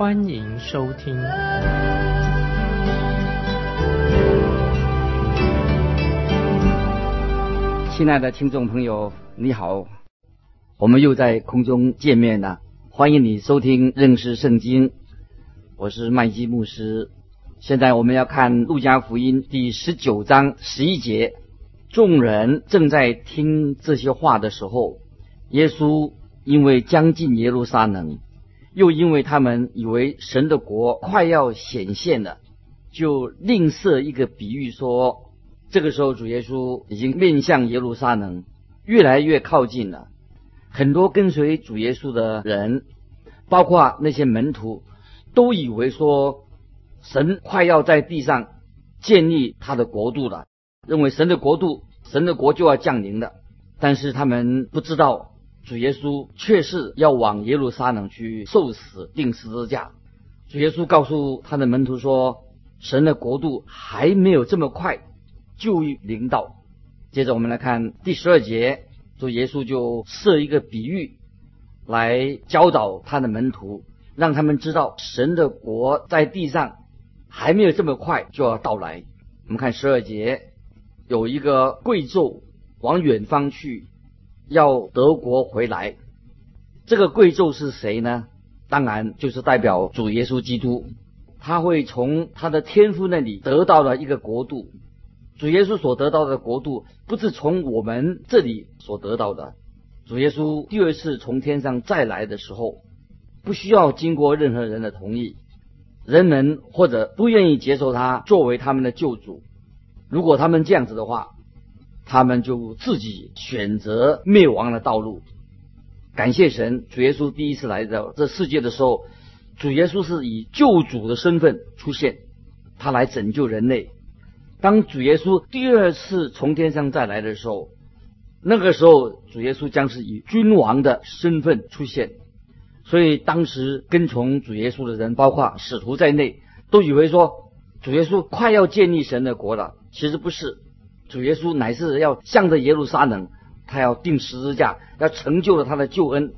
欢迎收听。亲爱的听众朋友，你好，我们又在空中见面了。欢迎你收听认识圣经，我是麦基牧师。现在我们要看路加福音第十九章十一节。众人正在听这些话的时候，耶稣因为将近耶路撒冷，又因为他们以为神的国快要显现了，就另设一个比喻说：这个时候主耶稣已经面向耶路撒冷，越来越靠近了。很多跟随主耶稣的人，包括那些门徒，都以为说神快要在地上建立他的国度了。认为神的国度、神的国就要降临了，但是他们不知道主耶稣却是要往耶路撒冷去受死、钉十字架。主耶稣告诉他的门徒说：“神的国度还没有这么快就临到。”接着我们来看第十二节，主耶稣就设一个比喻来教导他的门徒，让他们知道神的国在地上还没有这么快就要到来。我们看十二节。有一个贵胄往远方去，要德国回来。这个贵胄是谁呢？当然就是代表主耶稣基督。他会从他的天父那里得到了一个国度。主耶稣所得到的国度，不是从我们这里所得到的。主耶稣第二次从天上再来的时候，不需要经过任何人的同意，人们或者不愿意接受他作为他们的救主。如果他们这样子的话，他们就自己选择灭亡的道路。感谢神，主耶稣第一次来到这世界的时候，主耶稣是以救主的身份出现，他来拯救人类。当主耶稣第二次从天上再来的时候，那个时候主耶稣将是以君王的身份出现。所以当时跟从主耶稣的人，包括使徒在内，都以为说主耶稣快要建立神的国了。其实不是，主耶稣乃是要向着耶路撒冷，他要定十字架，要成就了他的救恩。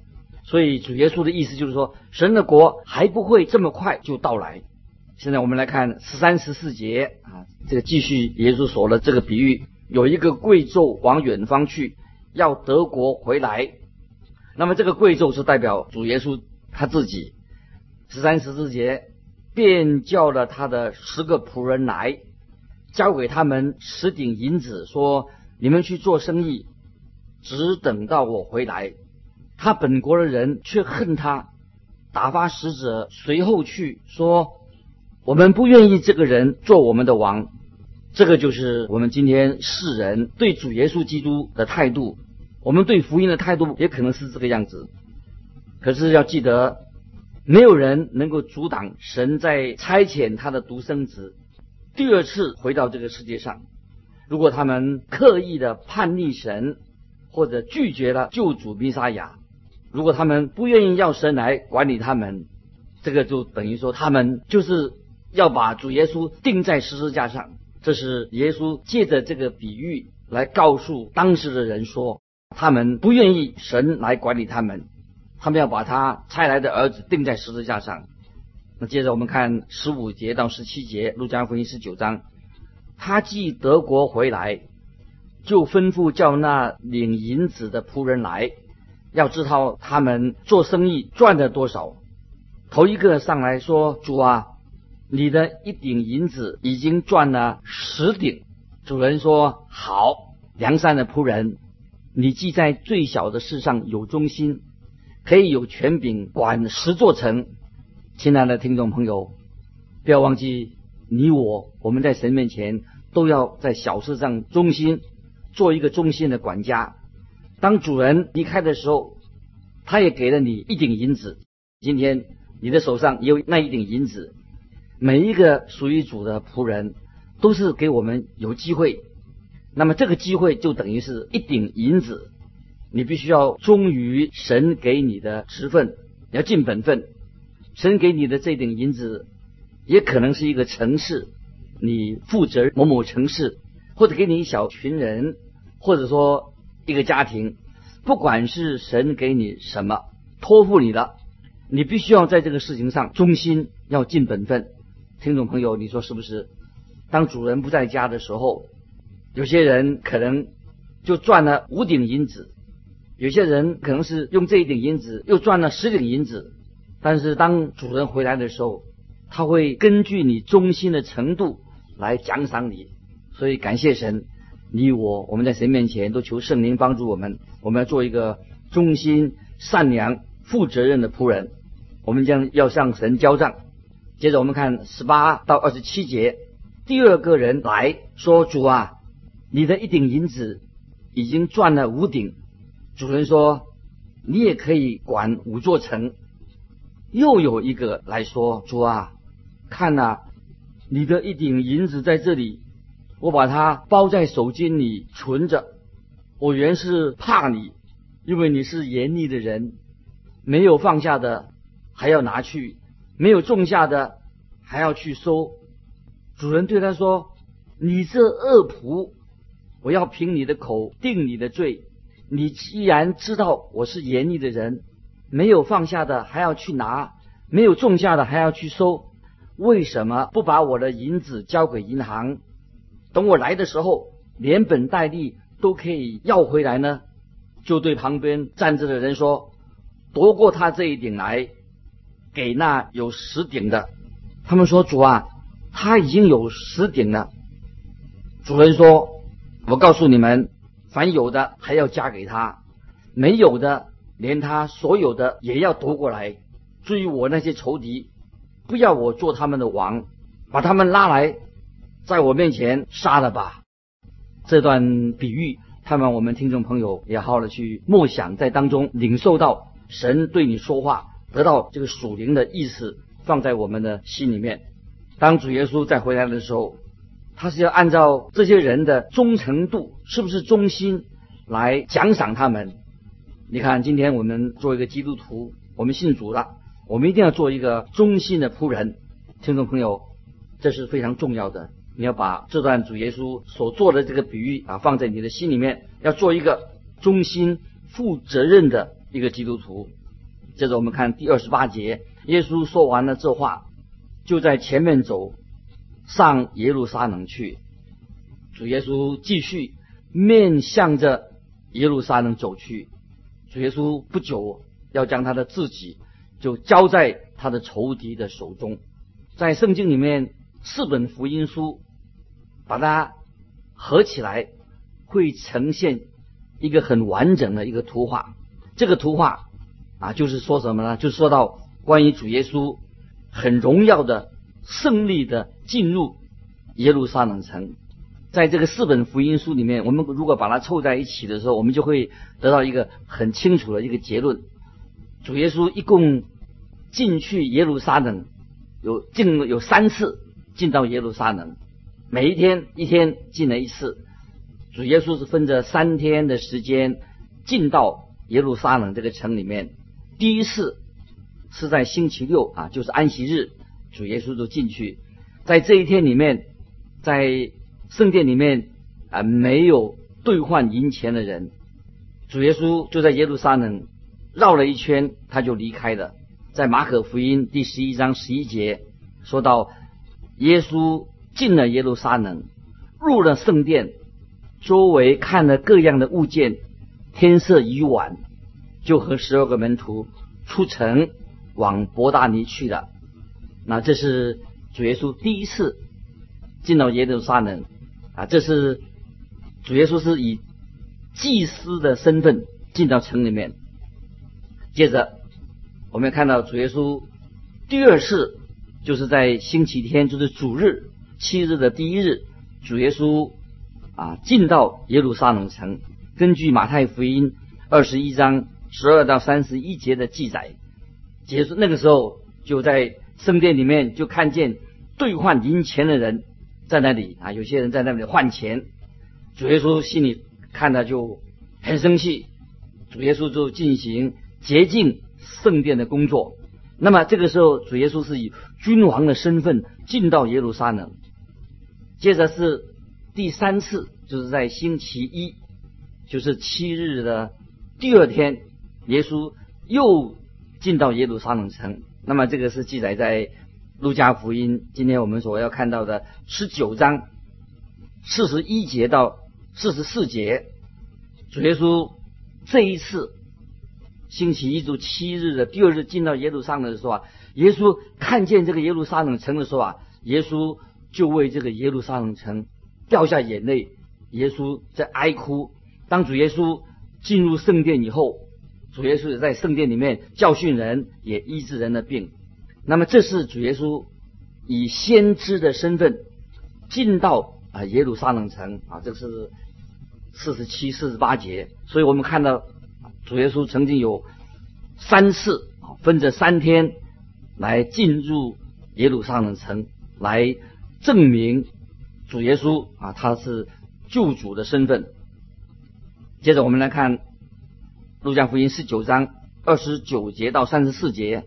所以主耶稣的意思就是说，神的国还不会这么快就到来。现在我们来看十三十四节啊，这个继续耶稣说了这个比喻，有一个贵胄往远方去，要德国回来。那么这个贵胄是代表主耶稣他自己。十三十四节便叫了他的十个仆人来。交给他们十锭银子，说：“你们去做生意，只等到我回来。”他本国的人却恨他，打发使者随后去说：“我们不愿意这个人做我们的王。”这个就是我们今天世人对主耶稣基督的态度，我们对福音的态度也可能是这个样子。可是要记得，没有人能够阻挡神在差遣他的独生子。第二次回到这个世界上，如果他们刻意的叛逆神，或者拒绝了救主弥撒亚，如果他们不愿意要神来管理他们，这个就等于说他们就是要把主耶稣钉在十字架上。这是耶稣借着这个比喻来告诉当时的人说，他们不愿意神来管理他们，他们要把他差来的儿子钉在十字架上。那接着我们看十五节到十七节，路加福音十九章，他继德国回来，就吩咐叫那领银子的仆人来，要知道他们做生意赚了多少。头一个上来说：“主啊，你的一顶银子已经赚了十顶。”主人说：“好，良善的仆人，你既在最小的事上有忠心，可以有权柄管十座城。”亲爱的听众朋友，不要忘记，你我我们在神面前都要在小事上忠心，做一个忠心的管家。当主人离开的时候，他也给了你一顶银子。今天你的手上也有那一顶银子，每一个属于主的仆人，都是给我们有机会。那么这个机会就等于是一顶银子，你必须要忠于神给你的职分，要尽本分。神给你的这顶银子，也可能是一个城市，你负责某某城市，或者给你一小群人，或者说一个家庭。不管是神给你什么托付你的，你必须要在这个事情上忠心，要尽本分。听众朋友，你说是不是？当主人不在家的时候，有些人可能就赚了五顶银子，有些人可能是用这一顶银子又赚了十顶银子。但是当主人回来的时候，他会根据你忠心的程度来奖赏你。所以感谢神，你我我们在神面前都求圣灵帮助我们，我们要做一个忠心、善良、负责任的仆人。我们将要向神交账。接着我们看十八到二十七节，第二个人来说：“主啊，你的一顶银子已经赚了五顶。”主人说：“你也可以管五座城。”又有一个来说：“主啊，看呐，你的一顶银子在这里，我把它包在手巾里存着。我原是怕你，因为你是严厉的人，没有放下的还要拿去，没有种下的还要去收。”主人对他说：“你这恶仆，我要凭你的口定你的罪。你既然知道我是严厉的人。”没有放下的还要去拿，没有种下的还要去收，为什么不把我的银子交给银行，等我来的时候连本带利都可以要回来呢？就对旁边站着的人说：“夺过他这一顶来，给那有十顶的。”他们说：“主啊，他已经有十顶了。”主人说：“我告诉你们，凡有的还要加给他，没有的。”连他所有的也要夺过来。至于我那些仇敌，不要我做他们的王，把他们拉来，在我面前杀了吧。这段比喻，盼望我们听众朋友也好好的去默想，在当中领受到神对你说话，得到这个属灵的意思，放在我们的心里面。当主耶稣再回来的时候，他是要按照这些人的忠诚度，是不是忠心，来奖赏他们。你看，今天我们做一个基督徒，我们信主了，我们一定要做一个忠心的仆人。听众朋友，这是非常重要的。你要把这段主耶稣所做的这个比喻啊，放在你的心里面，要做一个忠心、负责任的一个基督徒。接着我们看第二十八节，耶稣说完了这话，就在前面走上耶路撒冷去。主耶稣继续面向着耶路撒冷走去。主耶稣不久要将他的自己就交在他的仇敌的手中，在圣经里面四本福音书把它合起来，会呈现一个很完整的一个图画。这个图画啊，就是说什么呢？就说到关于主耶稣很荣耀的胜利的进入耶路撒冷城。在这个四本福音书里面，我们如果把它凑在一起的时候，我们就会得到一个很清楚的一个结论：主耶稣一共进去耶路撒冷有进有三次进到耶路撒冷，每一天一天进了一次。主耶稣是分着三天的时间进到耶路撒冷这个城里面。第一次是在星期六啊，就是安息日，主耶稣就进去，在这一天里面，在圣殿里面啊，没有兑换银钱的人，主耶稣就在耶路撒冷绕了一圈，他就离开了。在马可福音第十一章十一节说到，耶稣进了耶路撒冷，入了圣殿，周围看了各样的物件，天色已晚，就和十二个门徒出城往伯大尼去了。那这是主耶稣第一次进到耶路撒冷。啊，这是主耶稣是以祭司的身份进到城里面。接着，我们看到主耶稣第二次就是在星期天，就是主日七日的第一日，主耶稣啊进到耶路撒冷城。根据马太福音二十一章十二到三十一节的记载，结束那个时候就在圣殿里面就看见兑换银钱的人在那里啊，有些人在那里换钱。主耶稣心里看到就很生气，主耶稣就进行洁净圣殿的工作。那么这个时候，主耶稣是以君王的身份进到耶路撒冷。接着是第三次，就是在星期一，就是七日的第二天，耶稣又进到耶路撒冷城。那么这个是记载在路加福音，今天我们所要看到的十九章四十一节到四十四节。主耶稣这一次。星期一就七日的第二日进到耶路撒冷的时候啊，耶稣看见这个耶路撒冷城的时候啊，耶稣就为这个耶路撒冷城掉下眼泪，耶稣在哀哭。当主耶稣进入圣殿以后，主耶稣也在圣殿里面教训人，也医治人的病。那么这是主耶稣以先知的身份进到啊耶路撒冷城啊，这是四十七、四十八节。所以我们看到。主耶稣曾经有三次分着三天来进入耶路撒冷城，来证明主耶稣啊他是救主的身份。接着我们来看路加福音十九章二十九节到三十四节，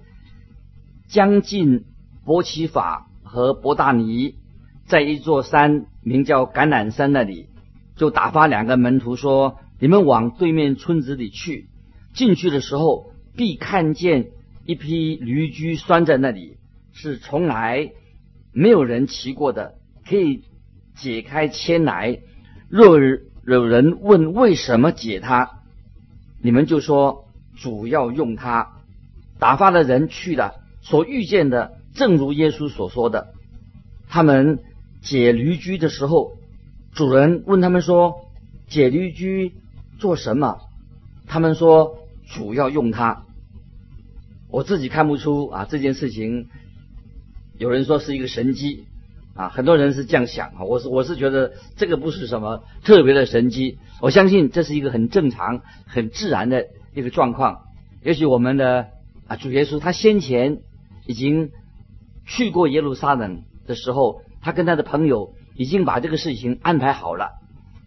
将近伯奇法和伯大尼，在一座山名叫橄榄山那里，就打发两个门徒说。你们往对面村子里去，进去的时候必看见一批驴驹拴在那里，是从来没有人骑过的，可以解开牵来。若有人问为什么解它，你们就说主要用它。打发的人去了，所遇见的正如耶稣所说的。他们解驴驹的时候，主人问他们说：“解驴驹。”做什么？他们说主要用它。我自己看不出啊，这件事情有人说是一个神机啊，很多人是这样想啊。我是我是觉得这个不是什么特别的神机，我相信这是一个很正常、很自然的一个状况。也许我们的啊主耶稣他先前已经去过耶路撒冷的时候，他跟他的朋友已经把这个事情安排好了。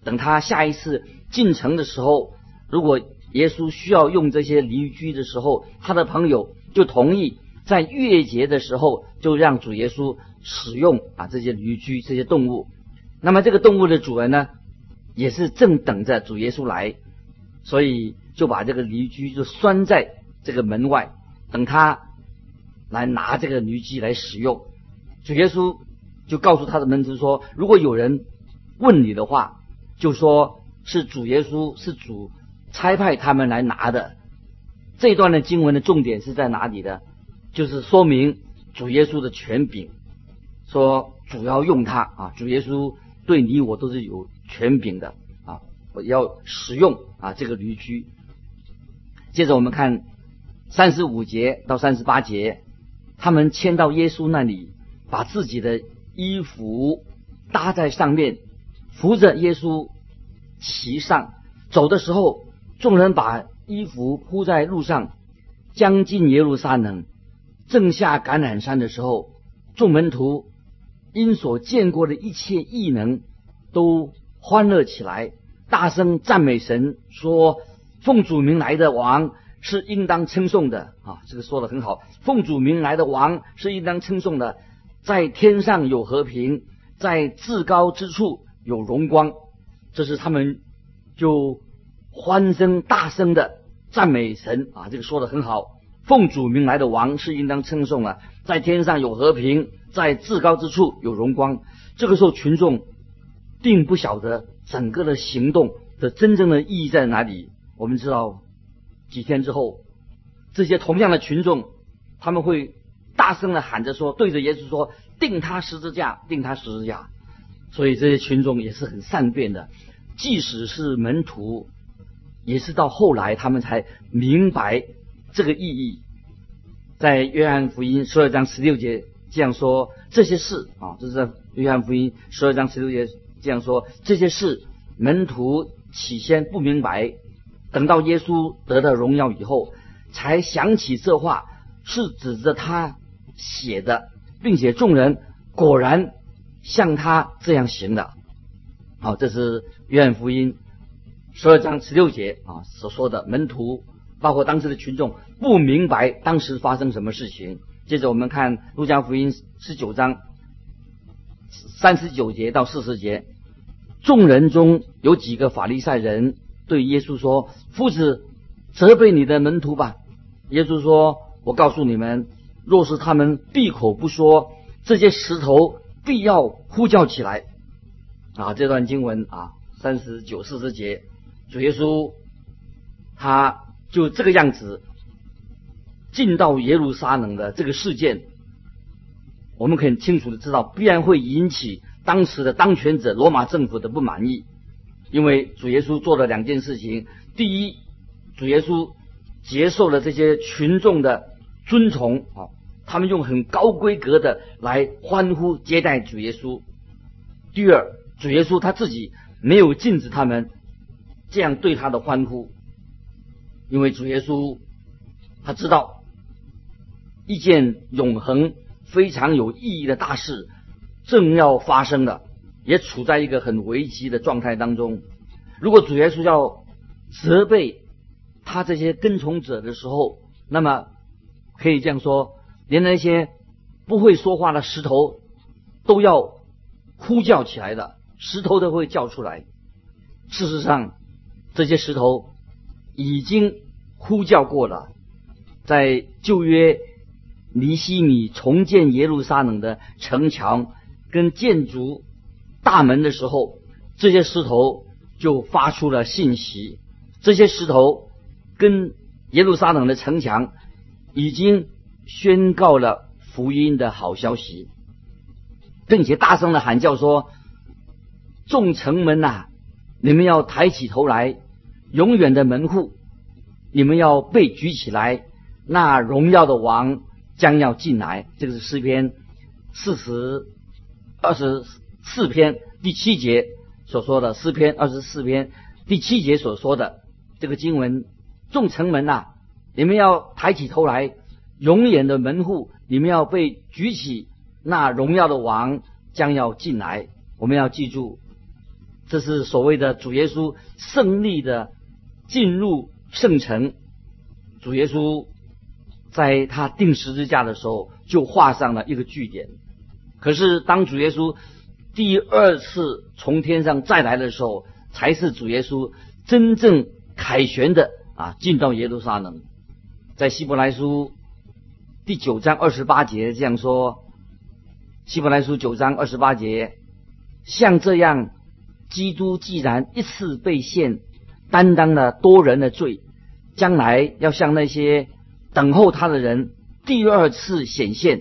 等他下一次进城的时候，如果耶稣需要用这些驴驹的时候，他的朋友就同意在月节的时候就让主耶稣使用啊这些驴驹这些动物。那么这个动物的主人呢，也是正等着主耶稣来，所以就把这个驴驹就拴在这个门外，等他来拿这个驴驹来使用。主耶稣就告诉他的门徒说：“如果有人问你的话。”就说是主耶稣是主差派他们来拿的，这段的经文的重点是在哪里的？就是说明主耶稣的权柄，说主要用它啊，主耶稣对你我都是有权柄的啊，我要使用啊这个驴驹。接着我们看三十五节到三十八节，他们牵到耶稣那里，把自己的衣服搭在上面。扶着耶稣骑上走的时候，众人把衣服铺在路上，将近耶路撒冷，正下橄榄山的时候，众门徒因所见过的一切异能，都欢乐起来，大声赞美神，说：“奉主名来的王是应当称颂的啊！”这个说的很好，“奉主名来的王是应当称颂的，在天上有和平，在至高之处。”有荣光，这是他们就欢声大声的赞美神啊！这个说的很好，奉主名来的王是应当称颂的，在天上有和平，在至高之处有荣光。这个时候群众并不晓得整个的行动的真正的意义在哪里。我们知道几天之后，这些同样的群众他们会大声的喊着说，对着耶稣说：“定他十字架，定他十字架。”所以这些群众也是很善变的，即使是门徒，也是到后来他们才明白这个意义。在约翰福音十二章十六节这样说：这些事啊，这是约翰福音十二章十六节这样说：这些事门徒起先不明白，等到耶稣得到荣耀以后，才想起这话是指着他写的，并且众人。果然像他这样行的。好，这是约翰福音十二章十六节啊所说的门徒，包括当时的群众不明白当时发生什么事情。接着我们看路加福音十九章三十九节到四十节，众人中有几个法利赛人对耶稣说：“夫子，责备你的门徒吧。”耶稣说：“我告诉你们，若是他们闭口不说，这些石头必要呼叫起来。”啊，这段经文啊，三十九四十节，主耶稣他就这个样子。进到耶路撒冷的这个事件，我们很清楚的知道，必然会引起当时的当权者罗马政府的不满意。因为主耶稣做了两件事情：第一，主耶稣接受了这些群众的尊崇啊，他们用很高规格的来欢呼接待主耶稣；第二，主耶稣他自己没有禁止他们这样对他的欢呼，因为主耶稣他知道。一件永恒、非常有意义的大事正要发生了，也处在一个很危机的状态当中。如果主耶稣要责备他这些跟从者的时候，那么可以这样说：连那些不会说话的石头都要呼叫起来的，石头都会叫出来。事实上，这些石头已经呼叫过了，在旧约。尼西米重建耶路撒冷的城墙跟建筑大门的时候，这些石头就发出了信息。这些石头跟耶路撒冷的城墙已经宣告了福音的好消息，并且大声的喊叫说：“众城门呐，你们要抬起头来，永远的门户，你们要被举起来，那荣耀的王。”将要进来，这个是诗篇四十二十四篇第七节所说的。诗篇二十四篇第七节所说的这个经文：众城门呐，你们要抬起头来；永远的门户，你们要被举起。那荣耀的王将要进来。我们要记住，这是所谓的主耶稣胜利的进入圣城。主耶稣。在他钉十字架的时候，就画上了一个句点。可是当主耶稣第二次从天上再来的时候，才是主耶稣真正凯旋的啊，进到耶路撒冷。在希伯来书第九章二十八节这样说：希伯来书九章二十八节，像这样，基督既然一次被献，担当了多人的罪，将来要向那些。等候他的人第二次显现，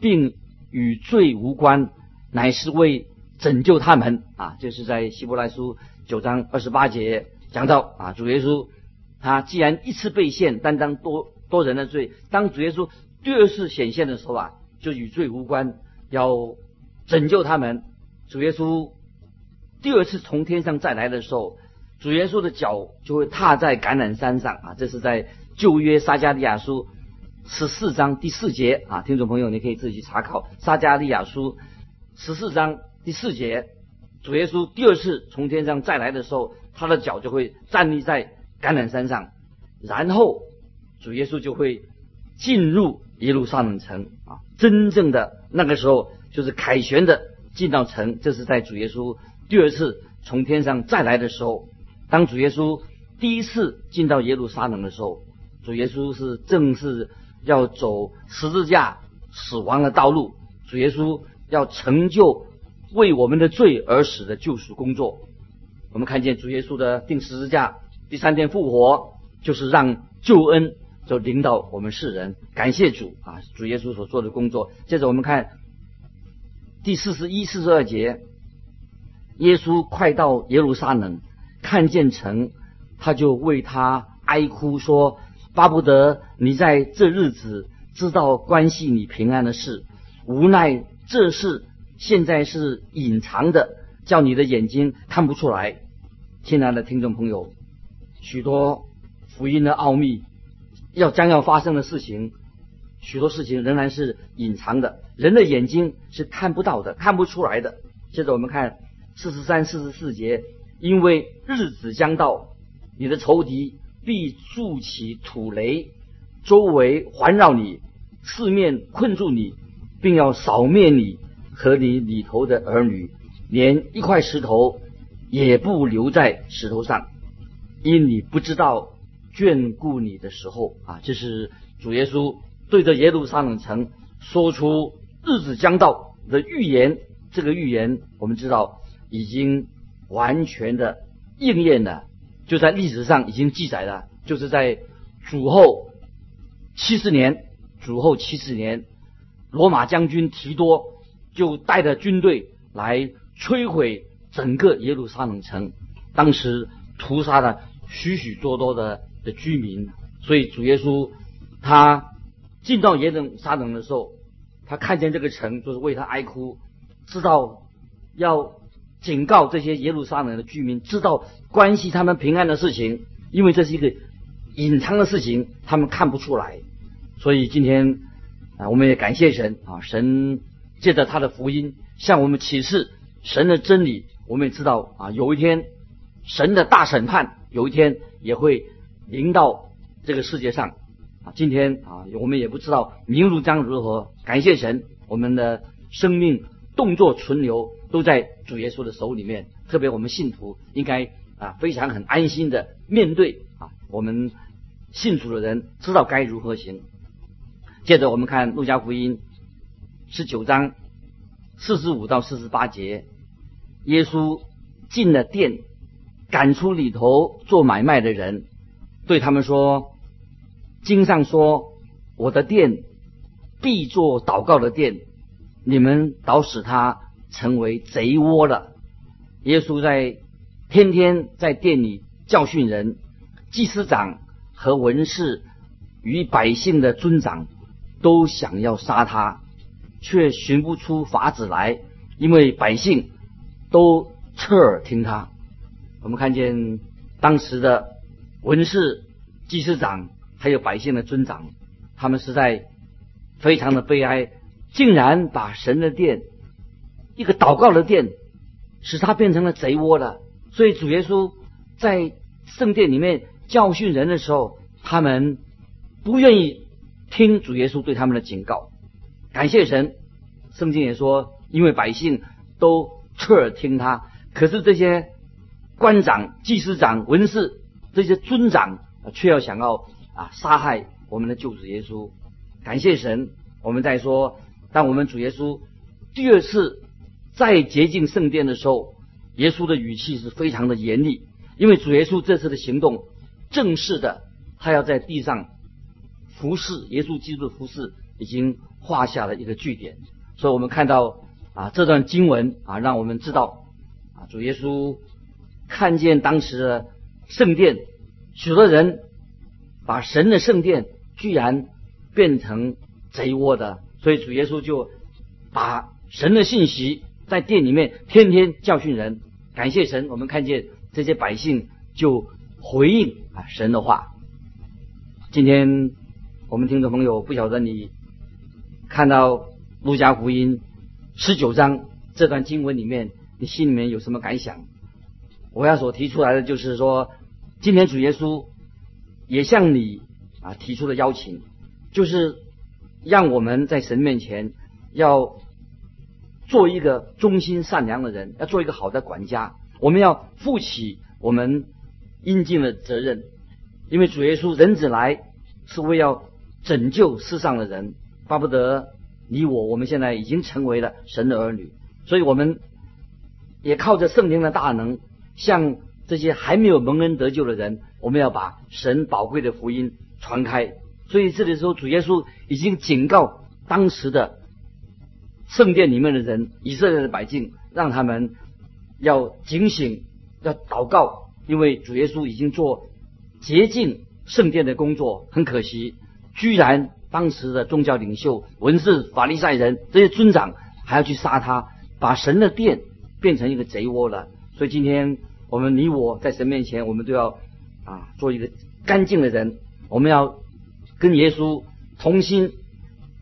并与罪无关，乃是为拯救他们啊！就是在希伯来书九章二十八节讲到啊，主耶稣他既然一次被献，担当多多人的罪，当主耶稣第二次显现的时候啊，就与罪无关，要拯救他们。主耶稣第二次从天上再来的时候，主耶稣的脚就会踏在橄榄山上啊！这是在。旧约撒加利亚书十四章第四节啊，听众朋友，你可以自己去查考撒加利亚书十四章第四节，主耶稣第二次从天上再来的时候，他的脚就会站立在橄榄山上，然后主耶稣就会进入耶路撒冷城啊，真正的那个时候就是凯旋的进到城，这是在主耶稣第二次从天上再来的时候，当主耶稣第一次进到耶路撒冷的时候。主耶稣是正是要走十字架死亡的道路，主耶稣要成就为我们的罪而死的救赎工作。我们看见主耶稣的定十字架，第三天复活，就是让救恩就领导我们世人。感谢主啊！主耶稣所做的工作。接着我们看第四十一、四十二节，耶稣快到耶路撒冷，看见城，他就为他哀哭说。巴不得你在这日子知道关系你平安的事，无奈这是现在是隐藏的，叫你的眼睛看不出来。亲爱的听众朋友，许多福音的奥秘，要将要发生的事情，许多事情仍然是隐藏的，人的眼睛是看不到的，看不出来的。接着我们看四十三、四十四节，因为日子将到，你的仇敌必筑起土雷，周围环绕你，四面困住你，并要扫灭你和你里头的儿女，连一块石头也不留在石头上，因你不知道眷顾你的时候啊，这是主耶稣。对着耶路撒冷城说出日子将到的预言，这个预言我们知道已经完全的应验了，就在历史上已经记载了，就是在主后七十年，主后七十年，罗马将军提多就带着军队来摧毁整个耶路撒冷城，当时屠杀了许许多多的的居民，所以主耶稣他。进到耶路撒冷的时候，他看见这个城，就是为他哀哭，知道要警告这些耶路撒冷的居民，知道关系他们平安的事情，因为这是一个隐藏的事情，他们看不出来。所以今天我们也感谢神啊，神借着他的福音向我们启示神的真理。我们也知道啊，有一天神的大审判，有一天也会临到这个世界上。啊，今天啊，我们也不知道明日将如何。感谢神，我们的生命、动作、存留都在主耶稣的手里面。特别我们信徒应该啊，非常很安心的面对啊，我们信主的人知道该如何行。接着我们看路加福音十九章四十五到四十八节，耶稣进了店，赶出里头做买卖的人，对他们说。经上说：“我的店必做祷告的店，你们倒使他成为贼窝了。”耶稣在天天在店里教训人，祭司长和文士与百姓的尊长都想要杀他，却寻不出法子来，因为百姓都侧耳听他。我们看见当时的文士、祭司长。还有百姓的尊长，他们实在非常的悲哀，竟然把神的殿，一个祷告的殿，使他变成了贼窝了。所以主耶稣在圣殿里面教训人的时候，他们不愿意听主耶稣对他们的警告。感谢神，圣经也说，因为百姓都侧耳听他，可是这些官长、祭司长、文士这些尊长却要想要。啊！杀害我们的救主耶稣，感谢神。我们在说，当我们主耶稣第二次再洁净圣殿的时候，耶稣的语气是非常的严厉，因为主耶稣这次的行动正式的，他要在地上服侍耶稣基督的服侍已经画下了一个句点。所以我们看到啊，这段经文啊，让我们知道啊，主耶稣看见当时的圣殿，许多人。把神的圣殿居然变成贼窝的，所以主耶稣就把神的信息在殿里面天天教训人。感谢神，我们看见这些百姓就回应啊神的话。今天我们听众朋友不晓得你看到路加福音十九章这段经文里面，你心里面有什么感想？我要所提出来的就是说，今天主耶稣。也向你啊提出了邀请，就是让我们在神面前要做一个忠心善良的人，要做一个好的管家。我们要负起我们应尽的责任，因为主耶稣人子来是为要拯救世上的人，巴不得你我，我们现在已经成为了神的儿女，所以我们也靠着圣灵的大能，向这些还没有蒙恩得救的人。我们要把神宝贵的福音传开，所以这里说主耶稣已经警告当时的圣殿里面的人，以色列的百姓，让他们要警醒，要祷告，因为主耶稣已经做洁净圣殿的工作。很可惜，居然当时的宗教领袖、文士、法利赛人这些尊长还要去杀他，把神的殿变成一个贼窝了。所以今天我们你我在神面前，我们都要。啊，做一个干净的人，我们要跟耶稣同心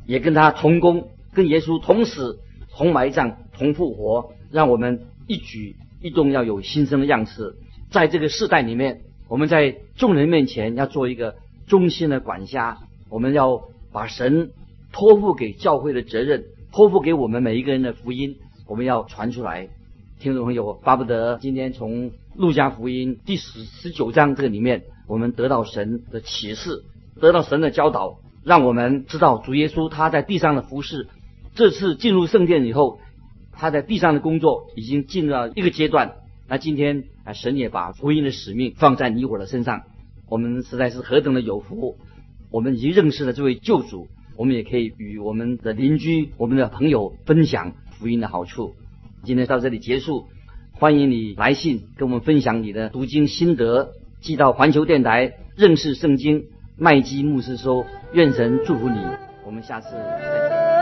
也跟他同工，跟耶稣同死、同埋葬、同复活，让我们一举一动要有新生的样式。在这个世代里面，我们在众人面前要做一个忠心的管家，我们要把神托付给教会的责任，托付给我们每一个人的福音，我们要传出来。听众朋友，巴不得今天从路加福音第十十九章这个里面，我们得到神的启示，得到神的教导，让我们知道主耶稣他在地上的服饰，这次进入圣殿以后，他在地上的工作已经进入到一个阶段。那今天，神也把福音的使命放在你我的身上，我们实在是何等的有福！我们已经认识了这位旧主，我们也可以与我们的邻居、我们的朋友分享福音的好处。今天到这里结束，欢迎你来信跟我们分享你的读经心得，寄到环球电台认识圣经麦基牧师说，愿神祝福你，我们下次再见。